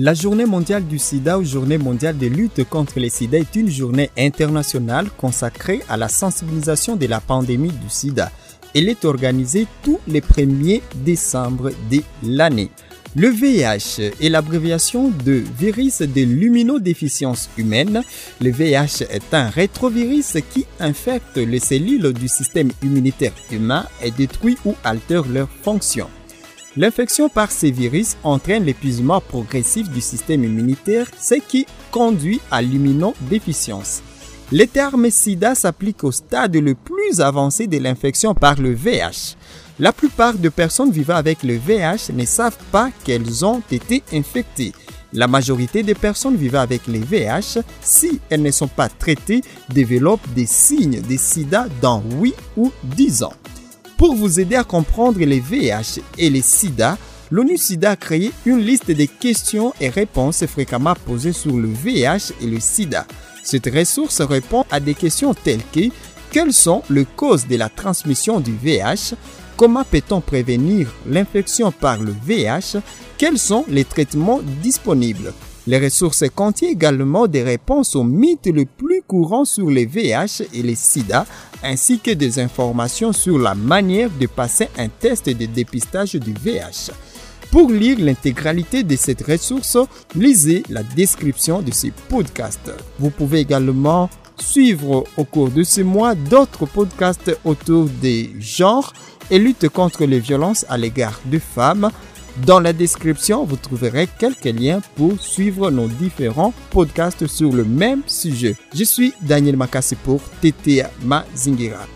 La journée mondiale du sida ou journée mondiale de lutte contre le sida est une journée internationale consacrée à la sensibilisation de la pandémie du sida. Elle est organisée tous les 1er décembre de l'année. Le VIH est l'abréviation de virus de l'immunodéficience humaine. Le VIH est un rétrovirus qui infecte les cellules du système immunitaire humain et détruit ou altère leurs fonctions. L'infection par ces virus entraîne l'épuisement progressif du système immunitaire, ce qui conduit à l'immunodéficience. Le terme sida s'applique au stade le plus avancé de l'infection par le VIH. La plupart des personnes vivant avec le VIH ne savent pas qu'elles ont été infectées. La majorité des personnes vivant avec le VIH, si elles ne sont pas traitées, développent des signes de sida dans 8 ou 10 ans. Pour vous aider à comprendre les VIH et les sida, l'ONU SIDA a créé une liste de questions et réponses fréquemment posées sur le VIH et le sida. Cette ressource répond à des questions telles que quelles sont les causes de la transmission du VIH, comment peut-on prévenir l'infection par le VIH, quels sont les traitements disponibles? Les ressources contiennent également des réponses aux mythes les plus courants sur les VIH et les sida, ainsi que des informations sur la manière de passer un test de dépistage du VIH. Pour lire l'intégralité de cette ressource, lisez la description de ce podcast. Vous pouvez également suivre au cours de ce mois d'autres podcasts autour des genres et lutte contre les violences à l'égard des femmes dans la description, vous trouverez quelques liens pour suivre nos différents podcasts sur le même sujet. Je suis Daniel Makassi pour TTA Mazingira.